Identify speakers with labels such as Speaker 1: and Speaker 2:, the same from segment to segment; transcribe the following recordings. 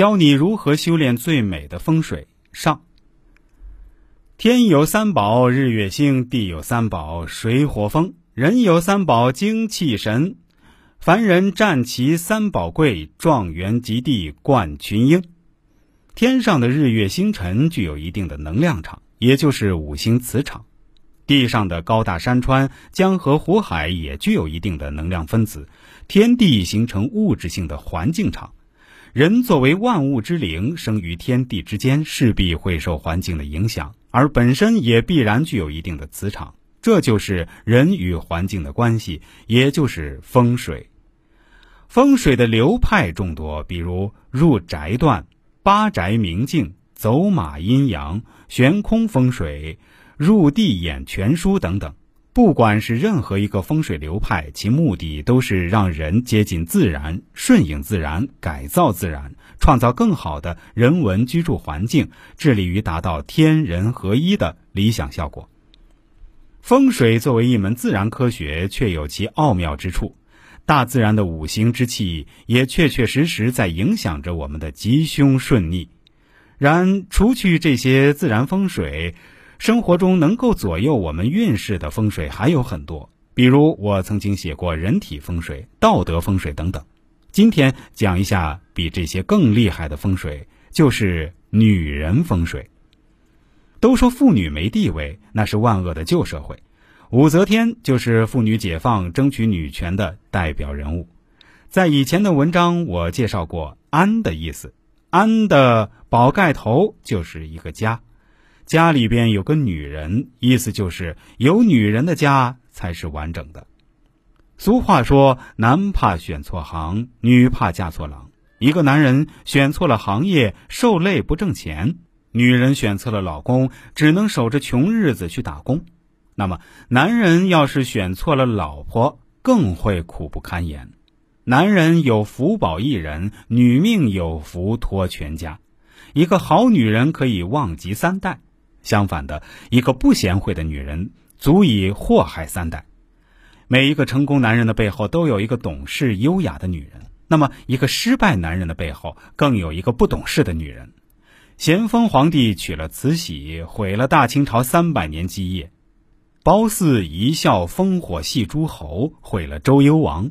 Speaker 1: 教你如何修炼最美的风水。上。天有三宝，日月星；地有三宝，水火风；人有三宝，精气神。凡人占其三宝贵，状元及第，冠群英。天上的日月星辰具有一定的能量场，也就是五行磁场；地上的高大山川、江河湖海也具有一定的能量分子，天地形成物质性的环境场。人作为万物之灵，生于天地之间，势必会受环境的影响，而本身也必然具有一定的磁场。这就是人与环境的关系，也就是风水。风水的流派众多，比如入宅断。八宅明镜、走马阴阳、悬空风水、入地眼全书等等，不管是任何一个风水流派，其目的都是让人接近自然、顺应自然、改造自然，创造更好的人文居住环境，致力于达到天人合一的理想效果。风水作为一门自然科学，却有其奥妙之处。大自然的五行之气也确确实实在影响着我们的吉凶顺逆。然除去这些自然风水，生活中能够左右我们运势的风水还有很多。比如我曾经写过人体风水、道德风水等等。今天讲一下比这些更厉害的风水，就是女人风水。都说妇女没地位，那是万恶的旧社会。武则天就是妇女解放、争取女权的代表人物。在以前的文章，我介绍过“安”的意思，“安”的宝盖头就是一个家，家里边有个女人，意思就是有女人的家才是完整的。俗话说：“男怕选错行，女怕嫁错郎。”一个男人选错了行业，受累不挣钱；女人选错了老公，只能守着穷日子去打工。那么，男人要是选错了老婆，更会苦不堪言。男人有福保一人，女命有福托全家。一个好女人可以旺及三代，相反的，一个不贤惠的女人足以祸害三代。每一个成功男人的背后都有一个懂事优雅的女人，那么一个失败男人的背后更有一个不懂事的女人。咸丰皇帝娶了慈禧，毁了大清朝三百年基业。褒姒一笑烽火戏诸侯，毁了周幽王；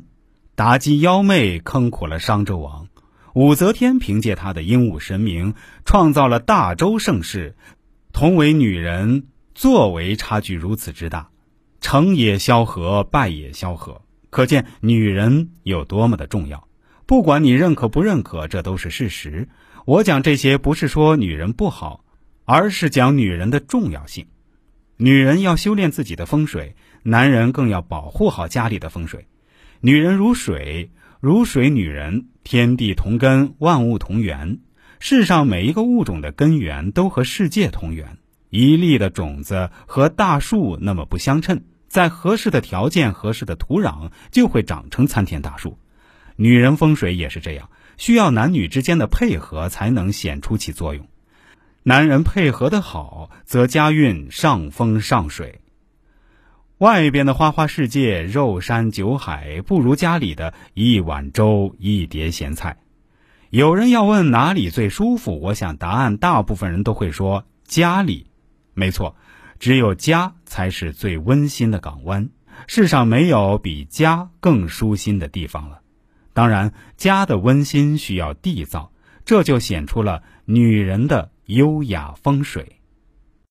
Speaker 1: 妲己妖媚坑苦了商纣王；武则天凭借她的英武神明，创造了大周盛世。同为女人，作为差距如此之大，成也萧何，败也萧何，可见女人有多么的重要。不管你认可不认可，这都是事实。我讲这些不是说女人不好，而是讲女人的重要性。女人要修炼自己的风水，男人更要保护好家里的风水。女人如水，如水女人，天地同根，万物同源。世上每一个物种的根源都和世界同源。一粒的种子和大树那么不相称，在合适的条件、合适的土壤，就会长成参天大树。女人风水也是这样，需要男女之间的配合才能显出其作用。男人配合的好，则家运上风上水。外边的花花世界、肉山酒海，不如家里的一碗粥、一碟咸菜。有人要问哪里最舒服，我想答案大部分人都会说家里。没错，只有家才是最温馨的港湾。世上没有比家更舒心的地方了。当然，家的温馨需要缔造，这就显出了女人的。优雅风水。